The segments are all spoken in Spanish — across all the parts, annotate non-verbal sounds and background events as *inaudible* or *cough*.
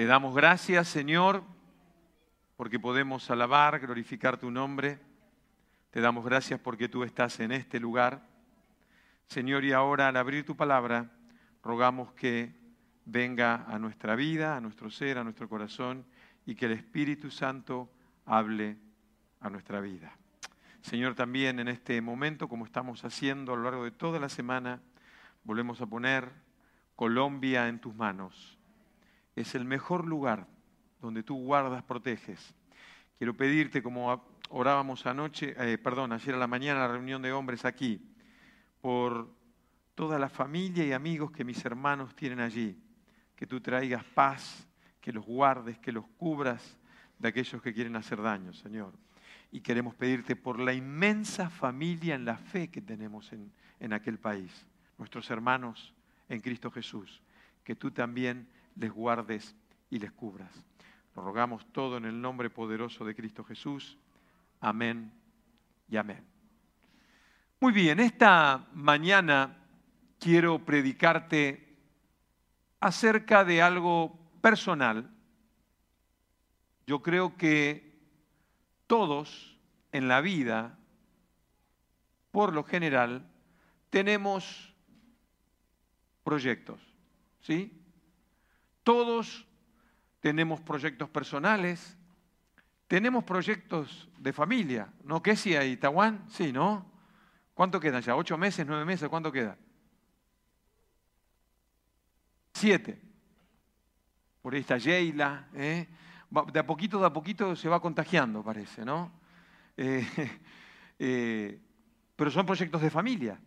Te damos gracias, Señor, porque podemos alabar, glorificar tu nombre. Te damos gracias porque tú estás en este lugar. Señor, y ahora al abrir tu palabra, rogamos que venga a nuestra vida, a nuestro ser, a nuestro corazón, y que el Espíritu Santo hable a nuestra vida. Señor, también en este momento, como estamos haciendo a lo largo de toda la semana, volvemos a poner Colombia en tus manos. Es el mejor lugar donde tú guardas, proteges. Quiero pedirte, como orábamos anoche, eh, perdón, ayer a la mañana, la reunión de hombres aquí, por toda la familia y amigos que mis hermanos tienen allí, que tú traigas paz, que los guardes, que los cubras de aquellos que quieren hacer daño, Señor. Y queremos pedirte por la inmensa familia en la fe que tenemos en, en aquel país, nuestros hermanos en Cristo Jesús, que tú también les guardes y les cubras. Lo rogamos todo en el nombre poderoso de Cristo Jesús. Amén y amén. Muy bien, esta mañana quiero predicarte acerca de algo personal. Yo creo que todos en la vida, por lo general, tenemos proyectos, ¿sí? Todos tenemos proyectos personales, tenemos proyectos de familia, ¿no? ¿Qué si hay? ¿Tahuán? Sí, ¿no? ¿Cuánto queda ya? ¿Ocho meses, nueve meses? ¿Cuánto queda? Siete. Por ahí está Sheila, ¿eh? De a poquito, de a poquito se va contagiando, parece, ¿no? *laughs* Eh, eh, pero son proyectos de familia,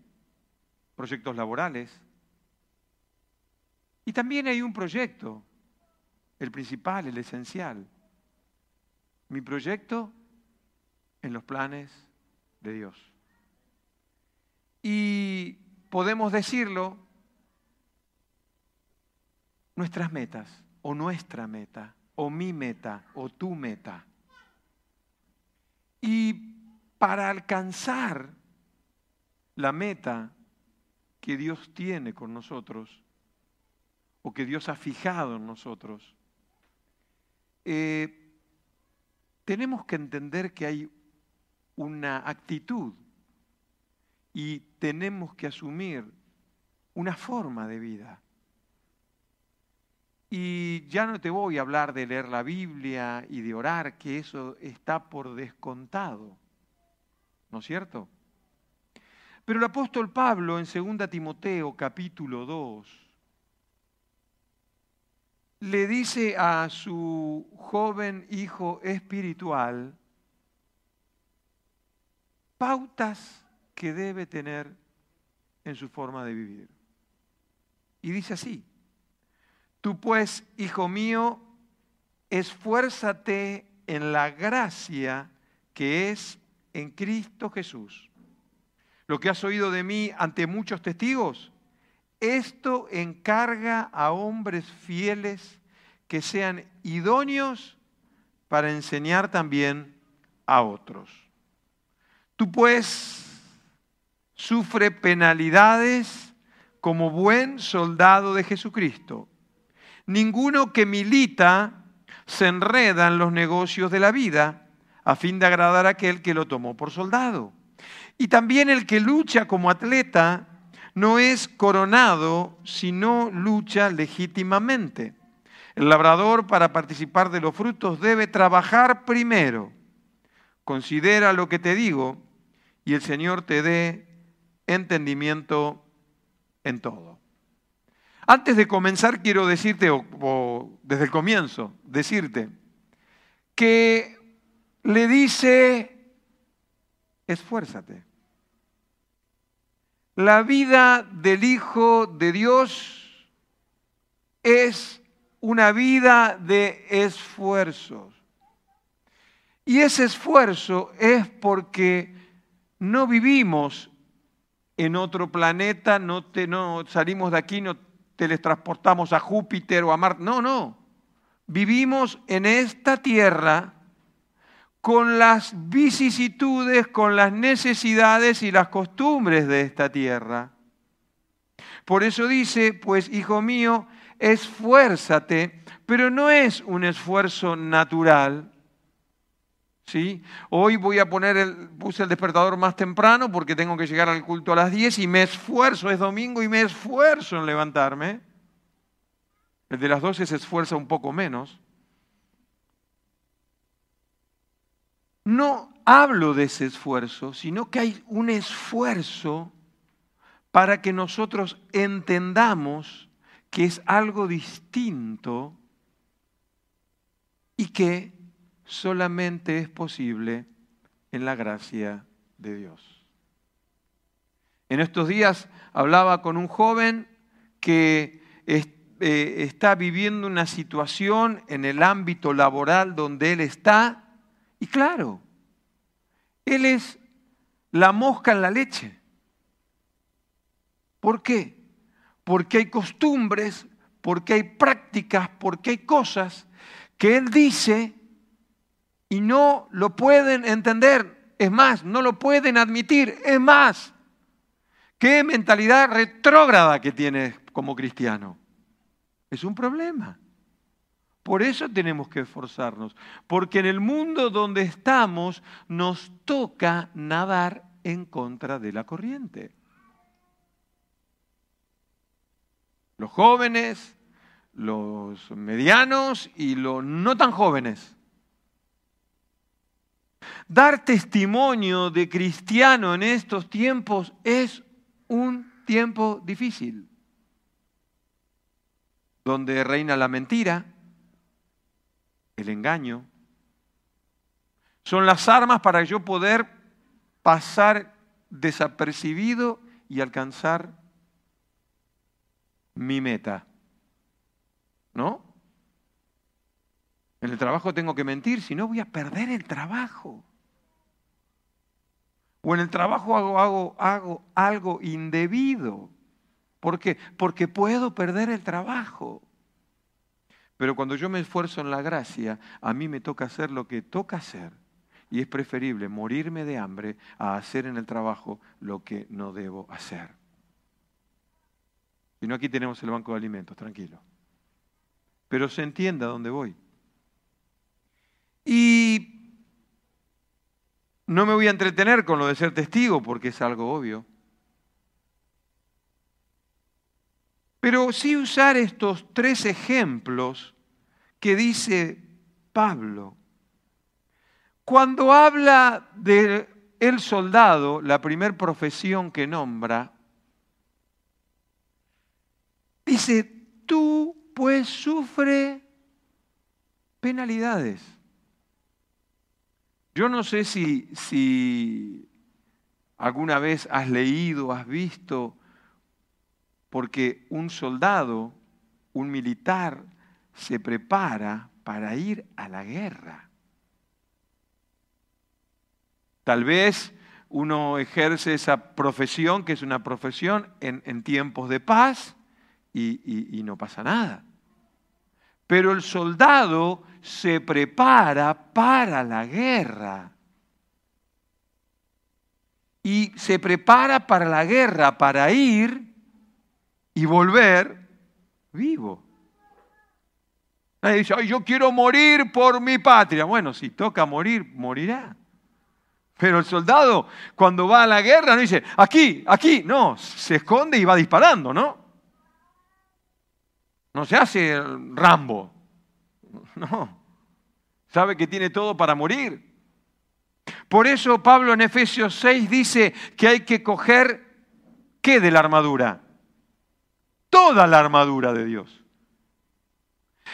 proyectos laborales. Y también hay un proyecto el principal, el esencial. Mi proyecto en los planes de Dios. Y podemos decirlo, nuestras metas, o nuestra meta, o mi meta, o tu meta. Y para alcanzar la meta que Dios tiene con nosotros, o que Dios ha fijado en nosotros, eh, tenemos que entender que hay una actitud y tenemos que asumir una forma de vida. Y ya no te voy a hablar de leer la Biblia y de orar, que eso está por descontado, ¿no es cierto? Pero el apóstol Pablo en 2 Timoteo capítulo 2, le dice a su joven hijo espiritual pautas que debe tener en su forma de vivir. Y dice así, tú pues, hijo mío, esfuérzate en la gracia que es en Cristo Jesús. Lo que has oído de mí ante muchos testigos, esto encarga a hombres fieles que sean idóneos para enseñar también a otros. Tú pues sufre penalidades como buen soldado de Jesucristo. Ninguno que milita se enreda en los negocios de la vida a fin de agradar a aquel que lo tomó por soldado. Y también el que lucha como atleta no es coronado si no lucha legítimamente. El labrador para participar de los frutos debe trabajar primero. Considera lo que te digo y el Señor te dé entendimiento en todo. Antes de comenzar quiero decirte, o, desde el comienzo, decirte que le dice, esfuérzate. La vida del Hijo de Dios es una vida de esfuerzos. Y ese esfuerzo es porque no vivimos en otro planeta, no, no salimos de aquí, no teletransportamos a Júpiter o a Marte. No, no. Vivimos en esta tierra con las vicisitudes, con las necesidades y las costumbres de esta tierra. Por eso dice, pues hijo mío, esfuérzate, pero no es un esfuerzo natural. ¿Sí? Hoy voy a poner el, puse el despertador más temprano porque tengo que llegar al culto a las 10 y me esfuerzo, es domingo y me esfuerzo en levantarme. El de las 12 se esfuerza un poco menos. No hablo de ese esfuerzo, sino que hay un esfuerzo para que nosotros entendamos que es algo distinto y que solamente es posible en la gracia de Dios. En estos días hablaba con un joven que eh, está viviendo una situación en el ámbito laboral donde él está y claro, él es la mosca en la leche. ¿Por qué? Porque hay costumbres, porque hay prácticas, porque hay cosas que Él dice y no lo pueden entender. Es más, no lo pueden admitir. Es más, qué mentalidad retrógrada que tiene como cristiano. Es un problema. Por eso tenemos que esforzarnos, porque en el mundo donde estamos nos toca nadar en contra de la corriente. los jóvenes, los medianos y los no tan jóvenes. Dar testimonio de cristiano en estos tiempos es un tiempo difícil, donde reina la mentira, el engaño. Son las armas para yo poder pasar desapercibido y alcanzar mi meta. ¿No? En el trabajo tengo que mentir, si no voy a perder el trabajo. O en el trabajo hago, hago, hago algo indebido. ¿Por qué? Porque puedo perder el trabajo. Pero cuando yo me esfuerzo en la gracia, a mí me toca hacer lo que toca hacer. Y es preferible morirme de hambre a hacer en el trabajo lo que no debo hacer. Y no aquí tenemos el banco de alimentos, tranquilo. Pero se entienda dónde voy. Y no me voy a entretener con lo de ser testigo porque es algo obvio. Pero sí usar estos tres ejemplos que dice Pablo. Cuando habla de el soldado, la primer profesión que nombra, Dice, tú pues sufre penalidades. Yo no sé si, si alguna vez has leído, has visto, porque un soldado, un militar, se prepara para ir a la guerra. Tal vez uno ejerce esa profesión, que es una profesión en, tiempos de paz, y, no pasa nada. Pero el soldado se prepara para la guerra. Y se prepara para la guerra, para ir y volver vivo. Nadie dice, Ay, yo quiero morir por mi patria. Bueno, si toca morir, morirá. Pero el soldado, cuando va a la guerra, no dice, aquí, aquí. No, se esconde y va disparando, ¿no? No se hace Rambo. No. Sabe que tiene todo para morir. Por eso Pablo en Efesios 6 dice que hay que coger ¿qué de la armadura? Toda la armadura de Dios.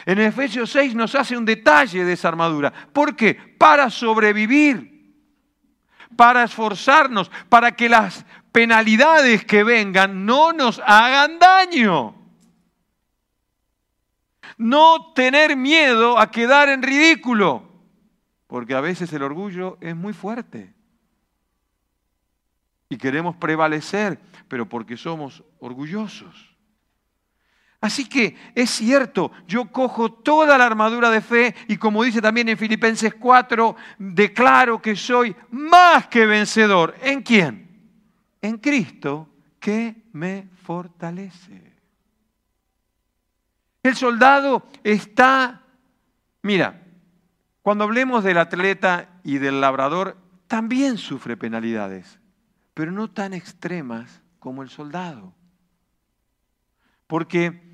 En Efesios 6 nos hace un detalle de esa armadura. ¿Por qué? Para sobrevivir, para esforzarnos, para que las penalidades que vengan no nos hagan daño. No tener miedo a quedar en ridículo, porque a veces el orgullo es muy fuerte. Y queremos prevalecer, pero porque somos orgullosos. Así que es cierto, yo cojo toda la armadura de fe y como dice también en Filipenses 4, declaro que soy más que vencedor. ¿En quién? En Cristo que me fortalece. El soldado está, mira, cuando hablemos del atleta y del labrador, también sufre penalidades, pero no tan extremas como el soldado. Porque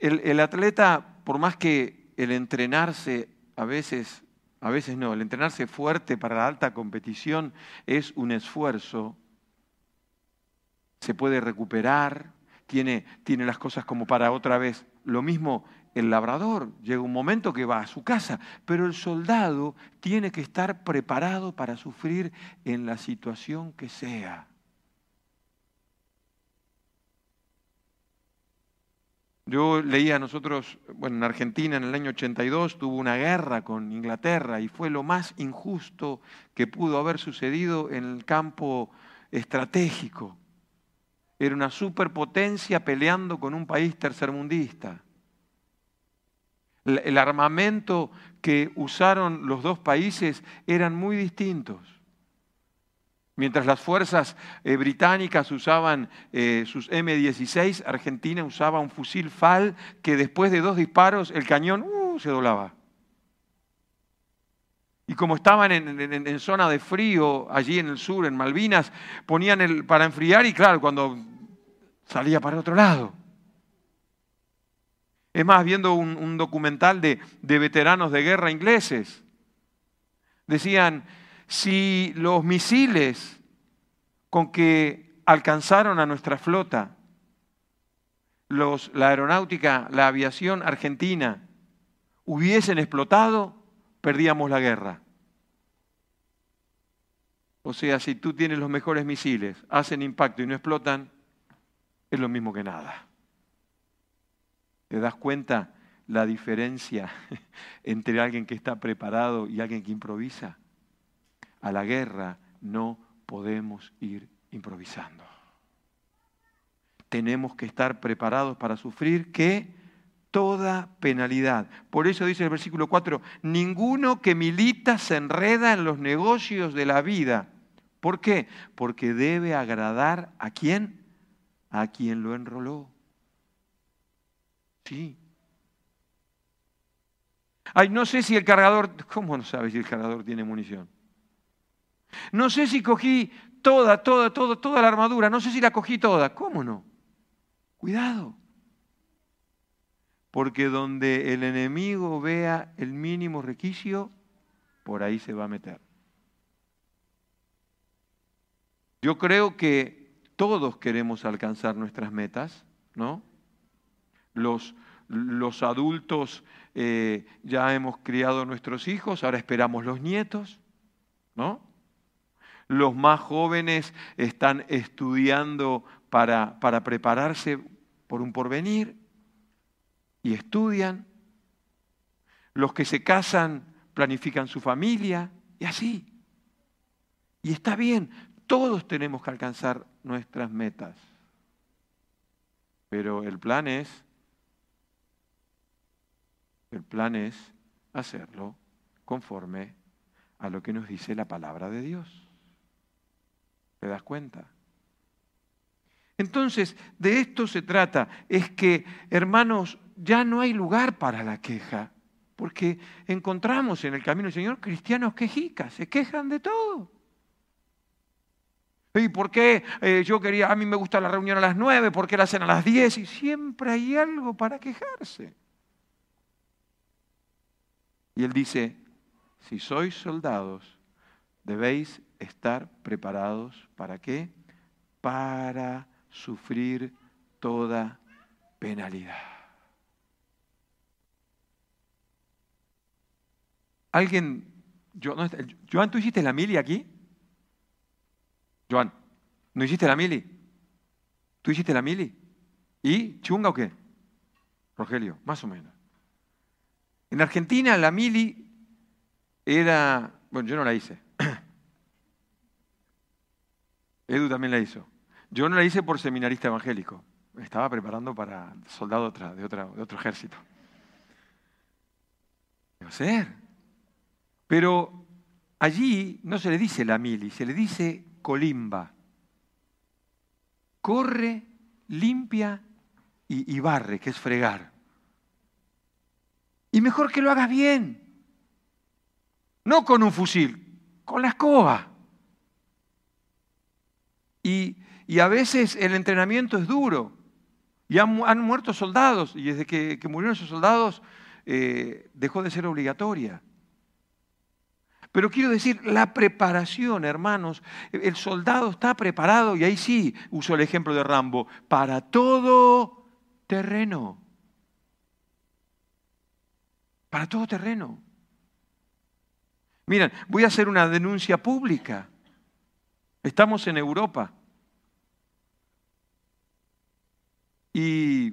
el, atleta, por más que el entrenarse a veces, a veces no, el entrenarse fuerte para la alta competición es un esfuerzo, se puede recuperar, tiene, tiene las cosas como para otra vez. Lo mismo el labrador, llega un momento que va a su casa, pero el soldado tiene que estar preparado para sufrir en la situación que sea. Yo leía a nosotros, bueno, en Argentina en el año 82 tuvo una guerra con Inglaterra y fue lo más injusto que pudo haber sucedido en el campo estratégico. Era una superpotencia peleando con un país tercermundista. El armamento que usaron los dos países eran muy distintos. Mientras las fuerzas eh, británicas usaban eh, sus M16, Argentina usaba un fusil FAL que después de dos disparos el cañón uh, se doblaba. Y como estaban en, zona de frío, allí en el sur, en Malvinas, ponían el, para enfriar y claro, cuando salía para otro lado. Es más, viendo un, documental de veteranos de guerra ingleses, decían, si los misiles con que alcanzaron a nuestra flota, los, la aeronáutica, la aviación argentina, hubiesen explotado, perdíamos la guerra. O sea, si tú tienes los mejores misiles, hacen impacto y no explotan, es lo mismo que nada. ¿Te das cuenta la diferencia *laughs* entre alguien que está preparado y alguien que improvisa? A la guerra no podemos ir improvisando. Tenemos que estar preparados para sufrir que toda penalidad. Por eso dice el versículo 4, ninguno que milita se enreda en los negocios de la vida. ¿Por qué? Porque debe agradar a quién? A quien lo enroló. Sí. Ay, no sé si el cargador, ¿cómo no sabes si el cargador tiene munición? No sé si cogí toda, toda, toda, toda la armadura, no sé si la cogí toda. ¿Cómo no? Cuidado. Porque donde el enemigo vea el mínimo requisito, por ahí se va a meter. Yo creo que todos queremos alcanzar nuestras metas, ¿no? Los, los adultos eh, ya hemos criado nuestros hijos, ahora esperamos los nietos, ¿no? Los más jóvenes están estudiando para, para prepararse por un porvenir y estudian. Los que se casan planifican su familia y así. Y está bien, todos tenemos que alcanzar nuestras metas. Pero el plan es, el plan es hacerlo conforme a lo que nos dice la palabra de Dios. ¿Te das cuenta? Entonces, de esto se trata. Es que, hermanos, ya no hay lugar para la queja. Porque encontramos en el camino del Señor cristianos quejicas, se quejan de todo. ¿Y por qué eh, yo quería, a mí me gusta la reunión a las nueve, por qué la hacen a las diez? Y siempre hay algo para quejarse. Y él dice, si sois soldados, debéis estar preparados para qué? Para sufrir toda penalidad. Alguien, Joan, ¿tú hiciste la mili aquí? Joan, ¿no hiciste la mili? ¿Tú hiciste la mili? ¿Y chunga o qué? Rogelio, más o menos. En Argentina la mili era, bueno, yo no la hice, Edu también la hizo. Yo no la hice por seminarista evangélico. estaba preparando para soldado de, de otro ejército. Debe ser. Pero allí no se le dice la mili, se le dice colimba. Corre, limpia y, y barre, que es fregar. Y mejor que lo hagas bien. No con un fusil, con la escoba. Y, a veces el entrenamiento es duro. Y han, muerto soldados. Y desde que, murieron esos soldados eh, dejó de ser obligatoria. Pero quiero decir, la preparación, hermanos, el soldado está preparado, y ahí sí uso el ejemplo de Rambo, para todo terreno. Para todo terreno. Miren, voy a hacer una denuncia pública. Estamos en Europa. Y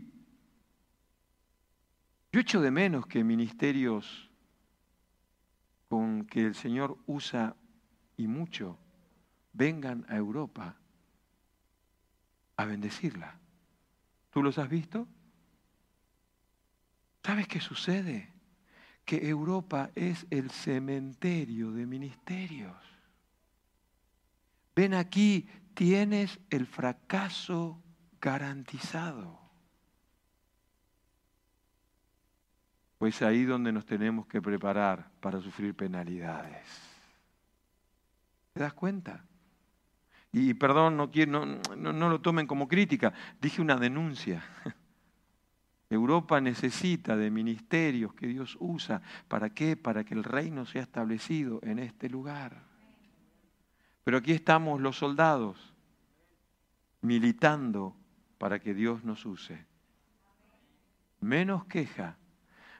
yo echo de menos que ministerios con que el Señor usa y mucho vengan a Europa a bendecirla. ¿Tú los has visto? ¿Sabes qué sucede? que Europa es el cementerio de ministerios. Ven aquí, tienes el fracaso garantizado. Pues ahí donde nos tenemos que preparar para sufrir penalidades. ¿Te das cuenta? Y perdón, no, quiero, no, no lo tomen como crítica, dije una denuncia. *laughs* Europa necesita de ministerios que Dios usa. ¿Para qué? Para que el reino sea establecido en este lugar. Pero aquí estamos los soldados militando para que Dios nos use. Menos queja,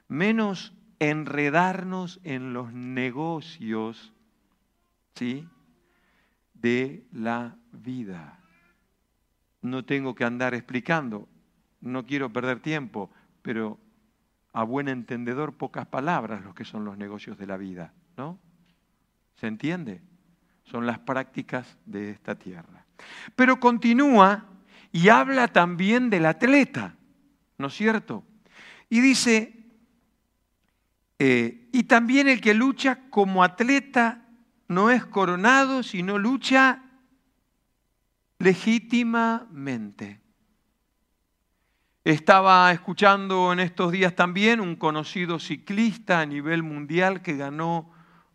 menos enredarnos en los negocios ¿sí? de la vida. No tengo que andar explicando no quiero perder tiempo, pero a buen entendedor pocas palabras los que son los negocios de la vida, ¿no? ¿Se entiende? Son las prácticas de esta tierra. Pero continúa y habla también del atleta, ¿no es cierto? Y dice, eh, y también el que lucha como atleta no es coronado, sino lucha legítimamente. Estaba escuchando en estos días también un conocido ciclista a nivel mundial que ganó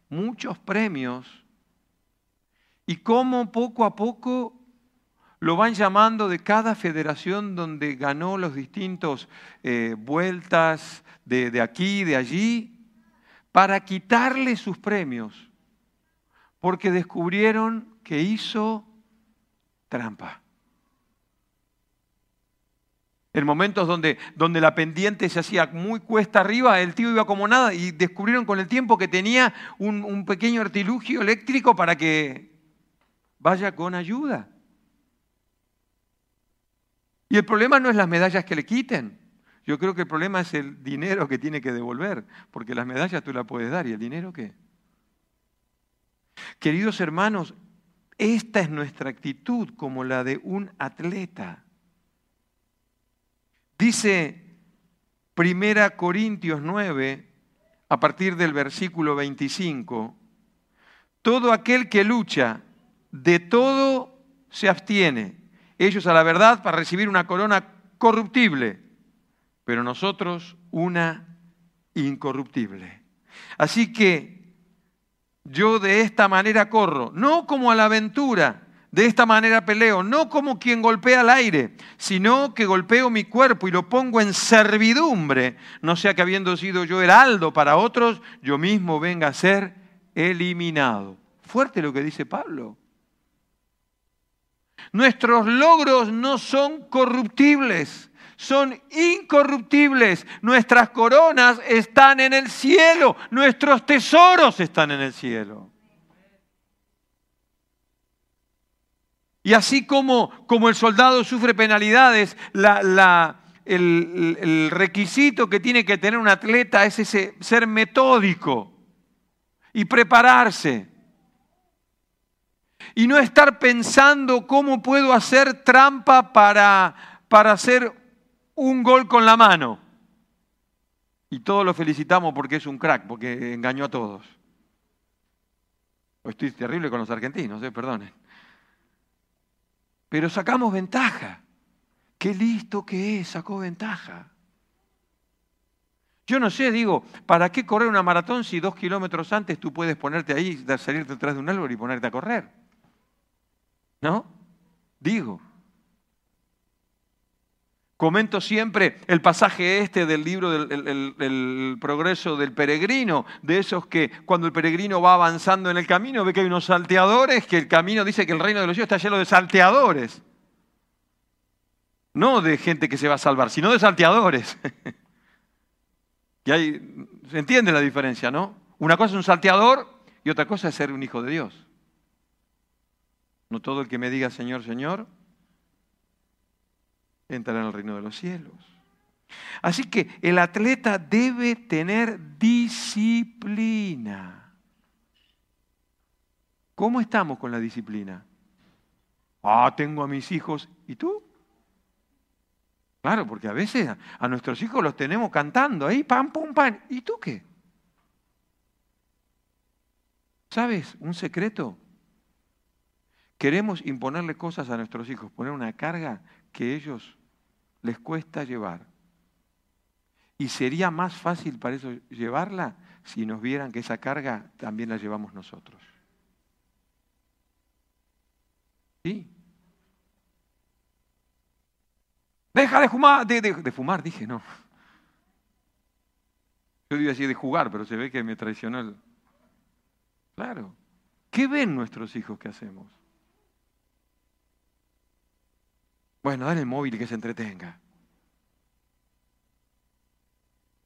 muchos premios y cómo poco a poco lo van llamando de cada federación donde ganó los distintos eh, vueltas de, de aquí, de allí, para quitarle sus premios, porque descubrieron que hizo trampa. En momentos donde, donde la pendiente se hacía muy cuesta arriba, el tío iba como nada y descubrieron con el tiempo que tenía un, un pequeño artilugio eléctrico para que vaya con ayuda. Y el problema no es las medallas que le quiten. Yo creo que el problema es el dinero que tiene que devolver, porque las medallas tú las puedes dar y el dinero qué. Queridos hermanos, esta es nuestra actitud como la de un atleta. Dice Primera Corintios 9, a partir del versículo 25, todo aquel que lucha, de todo se abstiene. Ellos a la verdad para recibir una corona corruptible, pero nosotros una incorruptible. Así que yo de esta manera corro, no como a la aventura, de esta manera peleo, no como quien golpea al aire, sino que golpeo mi cuerpo y lo pongo en servidumbre, no sea que habiendo sido yo heraldo para otros, yo mismo venga a ser eliminado. Fuerte lo que dice Pablo. Nuestros logros no son corruptibles, son incorruptibles. Nuestras coronas están en el cielo, nuestros tesoros están en el cielo. Y así como, como el soldado sufre penalidades, el, el, requisito que tiene que tener un atleta es ese ser metódico y prepararse. Y no estar pensando cómo puedo hacer trampa para, para hacer un gol con la mano. Y todos lo felicitamos porque es un crack, porque engañó a todos. Estoy terrible con los argentinos, eh, perdonen pero sacamos ventaja. Qué listo que es, sacó ventaja. Yo no sé, digo, ¿para qué correr una maratón si dos kilómetros antes tú puedes ponerte ahí, salir detrás de un árbol y ponerte a correr? ¿No? Digo. Comento siempre el pasaje este del libro del progreso del peregrino, de esos que cuando el peregrino va avanzando en el camino ve que hay unos salteadores, que el camino dice que el reino de los cielos está lleno de salteadores. No de gente que se va a salvar, sino de salteadores. *laughs* y hay, se entiende la diferencia, ¿no? Una cosa es un salteador y otra cosa es ser un hijo de Dios. No todo el que me diga Señor, Señor, entrará en el reino de los cielos. Así que el atleta debe tener disciplina. ¿Cómo estamos con la disciplina? Ah, tengo a mis hijos. ¿Y tú? Claro, porque a veces a nuestros hijos los tenemos cantando ahí, pam, pum, pam. ¿Y tú qué? ¿Sabes un secreto? Queremos imponerle cosas a nuestros hijos, poner una carga que ellos les cuesta llevar. Y sería más fácil para eso llevarla si nos vieran que esa carga también la llevamos nosotros. ¿Sí? Deja de fumar, de, fumar, dije, no. Yo iba así de jugar, pero se ve que me traicionó el... Claro. ¿Qué ven nuestros hijos que hacemos? Bueno, dale el móvil y que se entretenga.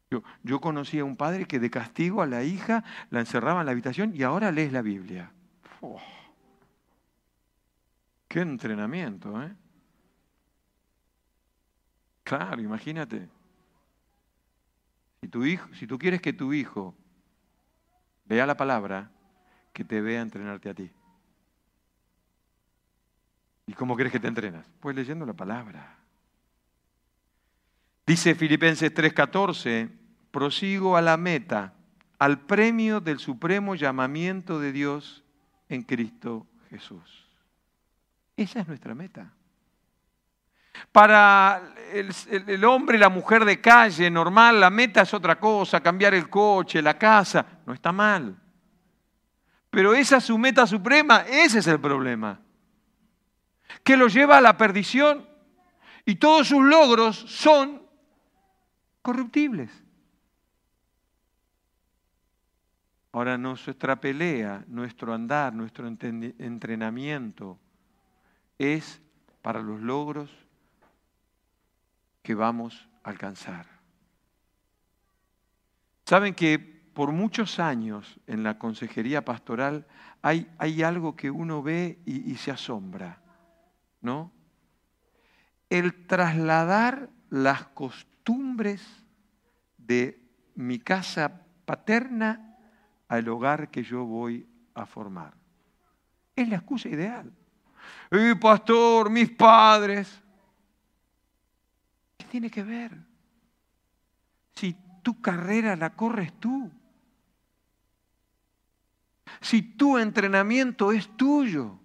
Yo, yo, conocí a un padre que de castigo a la hija la encerraba en la habitación y ahora lees la Biblia. ¡Qué entrenamiento! ¿eh? Claro, imagínate. Si, hijo, si tú quieres que tu hijo vea la palabra, que te vea entrenarte a ti. ¿Y cómo quieres que te entrenas? Pues leyendo la palabra. Dice Filipenses 3:14, prosigo a la meta, al premio del supremo llamamiento de Dios en Cristo Jesús. Esa es nuestra meta. Para el, el, hombre y la mujer de calle normal, la meta es otra cosa, cambiar el coche, la casa, no está mal. Pero esa es su meta suprema, ese es el problema que lo lleva a la perdición y todos sus logros son corruptibles. Ahora nuestra pelea, nuestro andar, nuestro entrenamiento es para los logros que vamos a alcanzar. Saben que por muchos años en la consejería pastoral hay, hay algo que uno ve y se asombra. El trasladar las costumbres de mi casa paterna al hogar que yo voy a formar. Es la excusa ideal. ¡Eh, pastor, mis padres! ¿Qué tiene que ver? Si tu carrera la corres tú. Si tu entrenamiento es tuyo.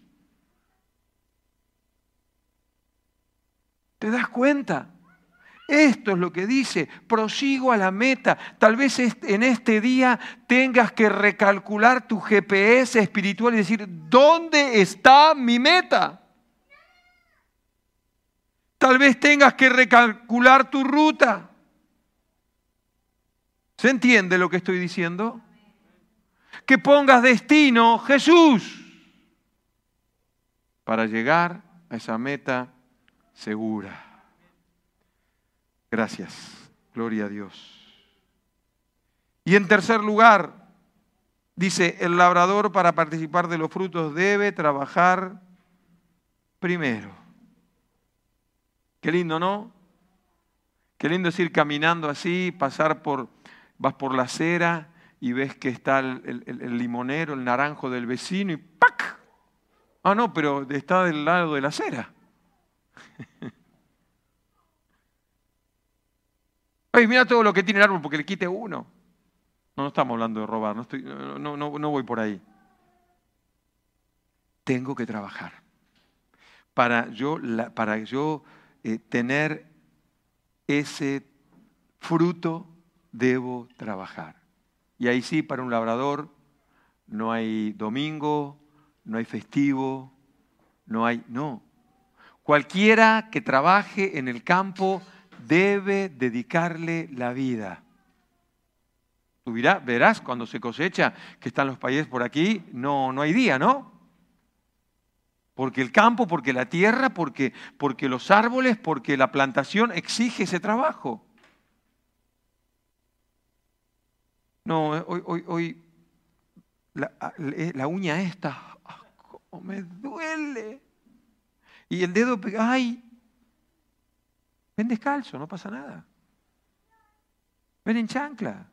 ¿Te das cuenta? Esto es lo que dice, prosigo a la meta. Tal vez en este día tengas que recalcular tu GPS espiritual y decir, ¿dónde está mi meta? Tal vez tengas que recalcular tu ruta. ¿Se entiende lo que estoy diciendo? Que pongas destino Jesús para llegar a esa meta segura. Gracias, gloria a Dios. Y en tercer lugar, dice, el labrador para participar de los frutos debe trabajar primero. Qué lindo, ¿no? Qué lindo es ir caminando así, pasar por, vas por la acera y ves que está el, limonero, el naranjo del vecino y ¡pac! Ah, no, pero está del lado de la acera. *laughs* Ay, mira todo lo que tiene el árbol porque le quite uno. No, estamos hablando de robar, no, estoy, no voy por ahí. Tengo que trabajar para yo, para yo eh, tener ese fruto debo trabajar. Y ahí sí, para un labrador no hay domingo, no hay festivo, no hay, no. Cualquiera que trabaje en el campo debe dedicarle la vida. Tú verás cuando se cosecha que están los países por aquí, no, no hay día, ¿no? Porque el campo, porque la tierra, porque, porque los árboles, porque la plantación exige ese trabajo. No, hoy, hoy, hoy la, uña esta, cómo me duele. Y el dedo, ay, ven descalzo, no pasa nada. Ven en chancla.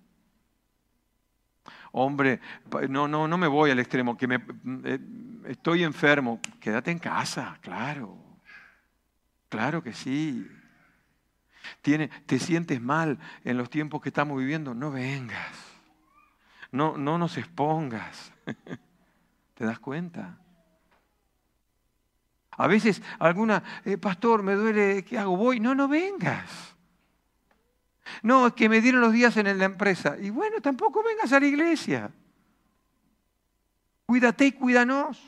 Hombre, no, no, no me voy al extremo, que me, eh, estoy enfermo. Quédate en casa, claro. Claro que sí. Tiene, te sientes mal en los tiempos que estamos viviendo, no vengas. No, no nos expongas. *laughs* ¿Te das cuenta? A veces alguna, eh, pastor, me duele, ¿qué hago? Voy. No, no vengas. No, es que me dieron los días en la empresa. Y bueno, tampoco vengas a la iglesia. Cuídate y cuídanos.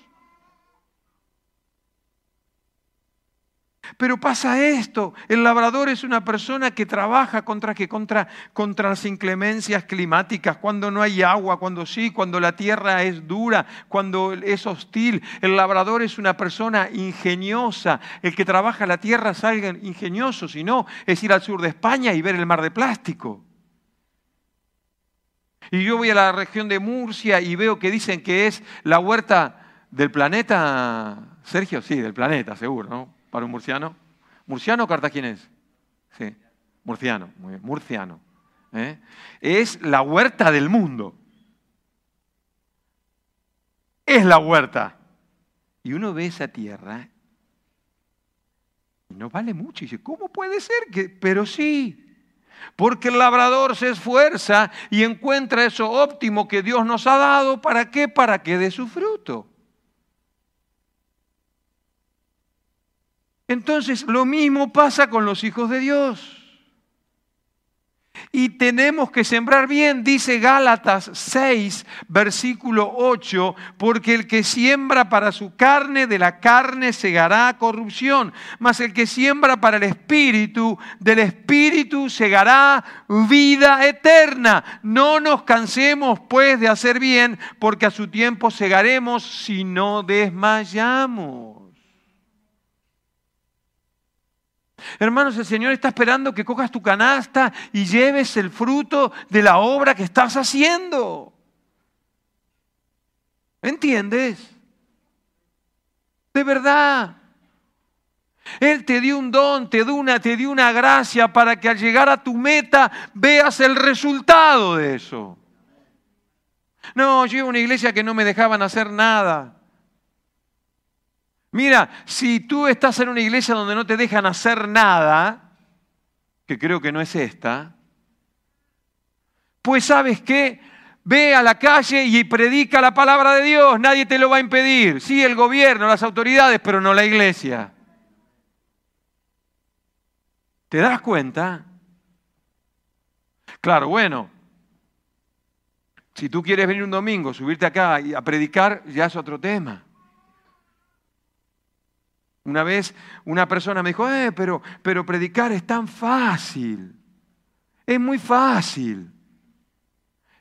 Pero pasa esto, el labrador es una persona que trabaja contra, contra, contra las inclemencias climáticas, cuando no hay agua, cuando sí, cuando la tierra es dura, cuando es hostil. El labrador es una persona ingeniosa. El que trabaja la tierra es alguien ingenioso, si no, es ir al sur de España y ver el mar de plástico. Y yo voy a la región de Murcia y veo que dicen que es la huerta del planeta, Sergio, sí, del planeta, seguro, ¿no? Para un murciano? ¿Murciano o cartaginés? Sí, murciano, muy bien, murciano. ¿eh? Es la huerta del mundo. Es la huerta. Y uno ve esa tierra y no vale mucho. Y dice, ¿cómo puede ser que? Pero sí, porque el labrador se esfuerza y encuentra eso óptimo que Dios nos ha dado. ¿Para qué? Para que dé su fruto. Entonces lo mismo pasa con los hijos de Dios. Y tenemos que sembrar bien, dice Gálatas 6, versículo 8, porque el que siembra para su carne, de la carne segará corrupción, mas el que siembra para el espíritu, del espíritu segará vida eterna. No nos cansemos pues de hacer bien, porque a su tiempo segaremos si no desmayamos. Hermanos, el Señor está esperando que cojas tu canasta y lleves el fruto de la obra que estás haciendo. ¿Entiendes? De verdad. Él te dio un don, te dio una, te dio una gracia para que al llegar a tu meta veas el resultado de eso. No, yo iba a una iglesia que no me dejaban hacer nada. Mira, si tú estás en una iglesia donde no te dejan hacer nada, que creo que no es esta, pues sabes qué, ve a la calle y predica la palabra de Dios, nadie te lo va a impedir. Sí, el gobierno, las autoridades, pero no la iglesia. ¿Te das cuenta? Claro, bueno, si tú quieres venir un domingo, subirte acá y a predicar, ya es otro tema. Una vez una persona me dijo, eh, pero, pero predicar es tan fácil. Es muy fácil.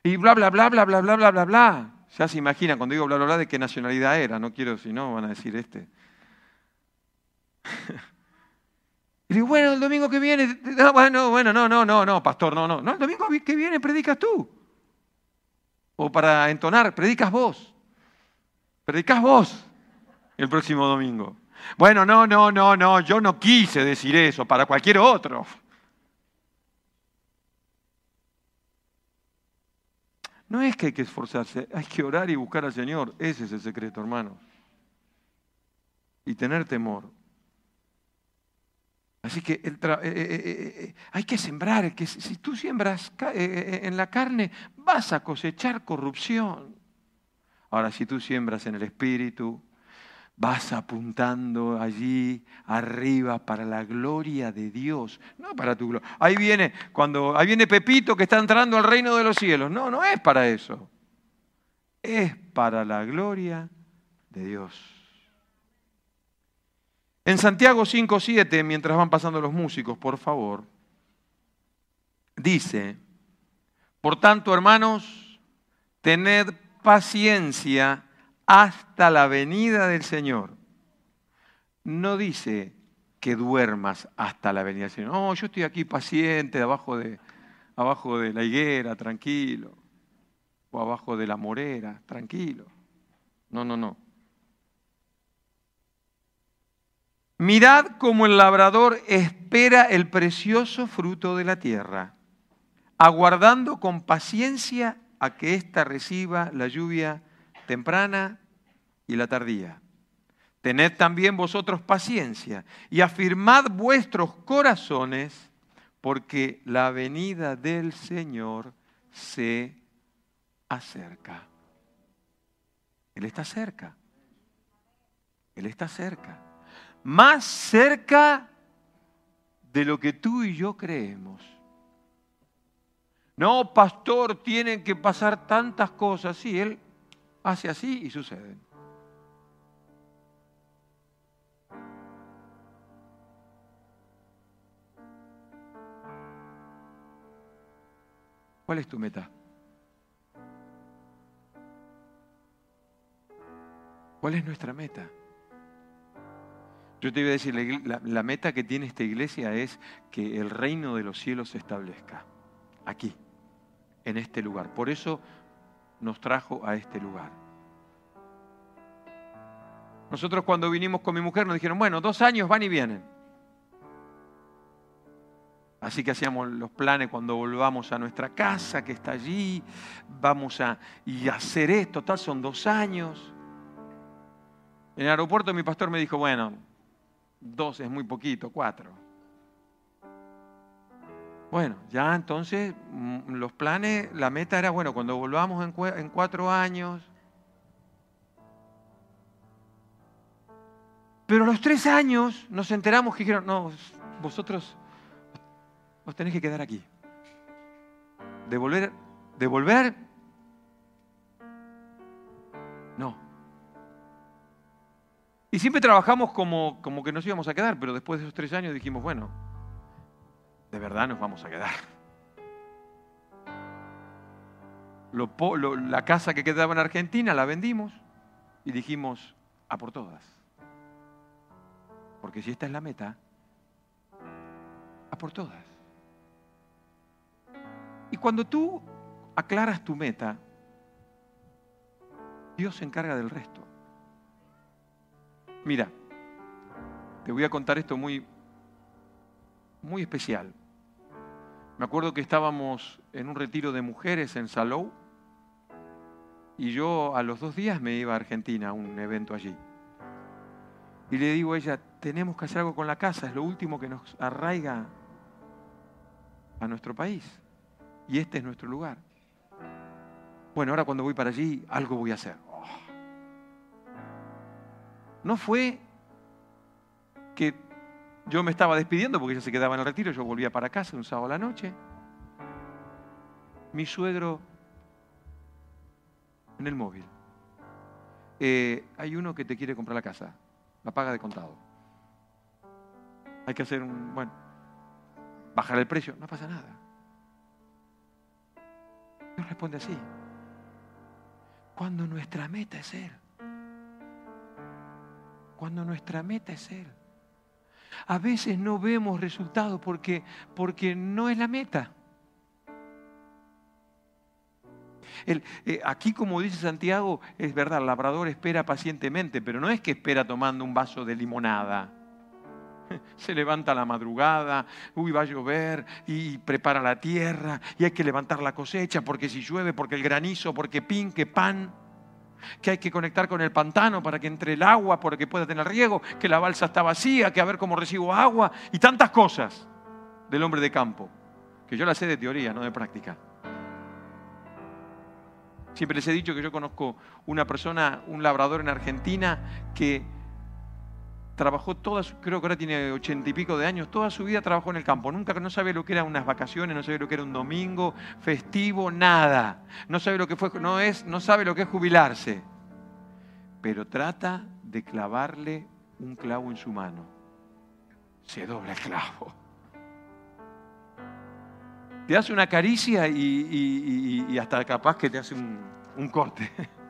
Y bla, bla, bla, bla, bla, bla, bla, bla, bla. Ya se imagina cuando digo bla, bla, bla, de qué nacionalidad era. No quiero, si no, van a decir este. *laughs* y digo, bueno, el domingo que viene, bueno, bueno, no, no, no, no, pastor, no, no. No, el domingo que viene predicas tú. O para entonar, predicas vos. Predicas vos el próximo domingo. Bueno, no, no, no, no, yo no quise decir eso para cualquier otro. No es que hay que esforzarse, hay que orar y buscar al Señor. Ese es el secreto, hermano. Y tener temor. Así que eh, eh, eh, hay que sembrar, que si tú siembras en la carne, vas a cosechar corrupción. Ahora, si tú siembras en el Espíritu, vas apuntando allí arriba para la gloria de Dios, no para tu gloria. Ahí viene cuando ahí viene Pepito que está entrando al reino de los cielos. No, no es para eso. Es para la gloria de Dios. En Santiago 5:7, mientras van pasando los músicos, por favor, dice, "Por tanto, hermanos, tened paciencia hasta la venida del Señor. No dice que duermas hasta la venida del Señor. No, yo estoy aquí paciente, abajo de, de la higuera, tranquilo. O abajo de la morera, tranquilo. No, no, no. Mirad como el labrador espera el precioso fruto de la tierra, aguardando con paciencia a que ésta reciba la lluvia temprana y la tardía. Tened también vosotros paciencia y afirmad vuestros corazones, porque la venida del Señor se acerca. Él está cerca. Él está cerca. Más cerca de lo que tú y yo creemos. No, pastor, tienen que pasar tantas cosas. Sí, Él hace así y suceden. ¿Cuál es tu meta? ¿Cuál es nuestra meta? Yo te iba a decir, la, meta que tiene esta iglesia es que el reino de los cielos se establezca aquí, en este lugar. Por eso nos trajo a este lugar. Nosotros cuando vinimos con mi mujer nos dijeron, bueno, dos años van y vienen. Así que hacíamos los planes cuando volvamos a nuestra casa que está allí, vamos a y hacer esto, tal, son dos años. En el aeropuerto mi pastor me dijo, bueno, dos es muy poquito, cuatro. Bueno, ya entonces mm, los planes, la meta era, bueno, cuando volvamos en, cuatro años. Pero a los tres años nos enteramos que dijeron, no, vosotros os tenéis que quedar aquí. Devolver, devolver, no. Y siempre trabajamos como, como que nos íbamos a quedar, pero después de esos tres años dijimos, bueno, de verdad nos vamos a quedar. la casa que quedaba en Argentina la vendimos y dijimos, a por todas. Porque si esta es la meta, a por todas. Y cuando tú aclaras tu meta, Dios se encarga del resto. Mira, te voy a contar esto muy, muy especial. Me acuerdo que estábamos en un retiro de mujeres en Salou y yo a los dos días me iba a Argentina a un evento allí. Y le digo a ella, tenemos que hacer algo con la casa, es lo último que nos arraiga a nuestro país y este es nuestro lugar. Bueno, ahora cuando voy para allí, algo voy a hacer. Oh. No fue que yo me estaba despidiendo porque ella se quedaba en el retiro, yo volvía para casa un sábado a la noche. Mi suegro en el móvil. Eh, hay uno que te quiere comprar la casa, la paga de contado. Hay que hacer un, bueno, bajar el precio, no pasa nada. Dios responde así. Cuando nuestra meta es Él. Cuando nuestra meta es Él. A veces no vemos resultados porque, porque no es la meta. Eh, aquí, como dice Santiago, es verdad, el labrador espera pacientemente, pero no es que espera tomando un vaso de limonada. *laughs* Se levanta la madrugada, uy, va a llover y prepara la tierra y hay que levantar la cosecha porque si llueve, porque el granizo, porque pinque, pan, que hay que conectar con el pantano para que entre el agua, para que pueda tener riego, que la balsa está vacía, que a ver cómo recibo agua y tantas cosas del hombre de campo, que yo las sé de teoría, no de práctica. Siempre les he dicho que yo conozco una persona, un labrador en Argentina, que trabajó toda su, creo que ahora tiene ochenta y pico de años, toda su vida trabajó en el campo. Nunca no sabe lo que eran unas vacaciones, no sabe lo que era un domingo, festivo, nada. No sabe lo que fue, no es, no sabe lo que es jubilarse. Pero trata de clavarle un clavo en su mano. Se dobla el clavo. Te hace una caricia y, hasta capaz que te hace un corte. *laughs*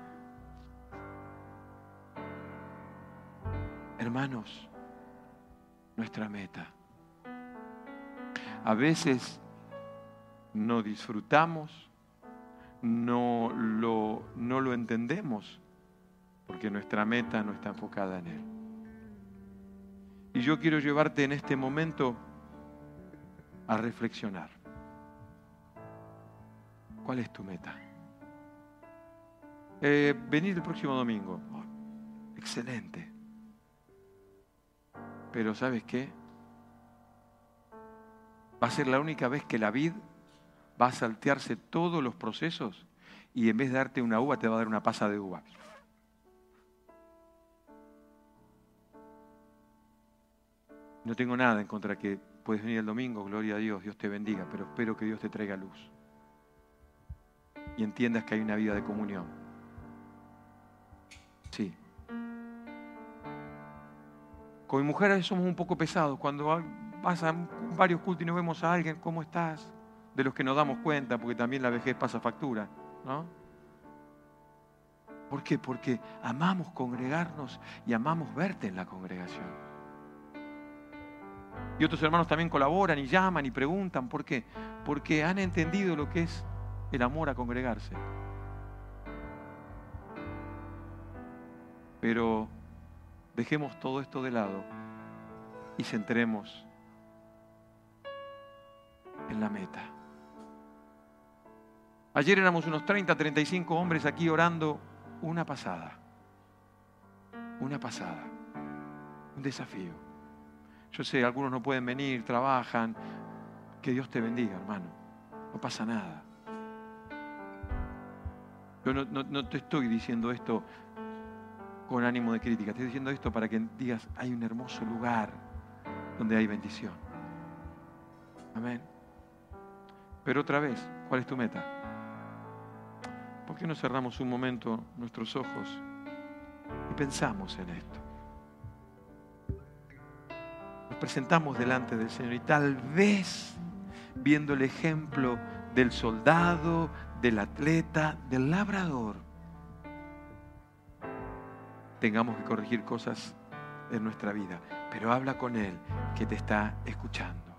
Hermanos, nuestra meta. A veces no disfrutamos, no lo, no lo entendemos, porque nuestra meta no está enfocada en Él. Y yo quiero llevarte en este momento a reflexionar. ¿Cuál es tu meta? Eh, venir el próximo domingo. excelente. Pero ¿sabes qué? Va a ser la única vez que la vid va a saltearse todos los procesos y en vez de darte una uva te va a dar una pasa de uva. No tengo nada en contra que puedes venir el domingo, gloria a Dios, Dios te bendiga, pero espero que Dios te traiga luz y entiendas que hay una vida de comunión. Sí, con mi mujer somos un poco pesados. Cuando pasan varios cultos y no vemos a alguien, ¿cómo estás? De los que nos damos cuenta, porque también la vejez pasa factura, ¿no? ¿Por qué? Porque amamos congregarnos y amamos verte en la congregación. Y otros hermanos también colaboran y llaman y preguntan. ¿Por qué? Porque han entendido lo que es el amor a congregarse. Pero Dejemos todo esto de lado y centremos en la meta. Ayer éramos unos 30, 35 hombres aquí orando una pasada. Una pasada. Un desafío. Yo sé, algunos no pueden venir, trabajan. Que Dios te bendiga, hermano. No pasa nada. Yo no, no te estoy diciendo esto con ánimo de crítica. Estoy diciendo esto para que digas, hay un hermoso lugar donde hay bendición. Amén. Pero otra vez, ¿cuál es tu meta? ¿Por qué no cerramos un momento nuestros ojos y pensamos en esto? Nos presentamos delante del Señor y tal vez viendo el ejemplo del soldado, del atleta, del labrador, tengamos que corregir cosas en nuestra vida, pero habla con Él que te está escuchando.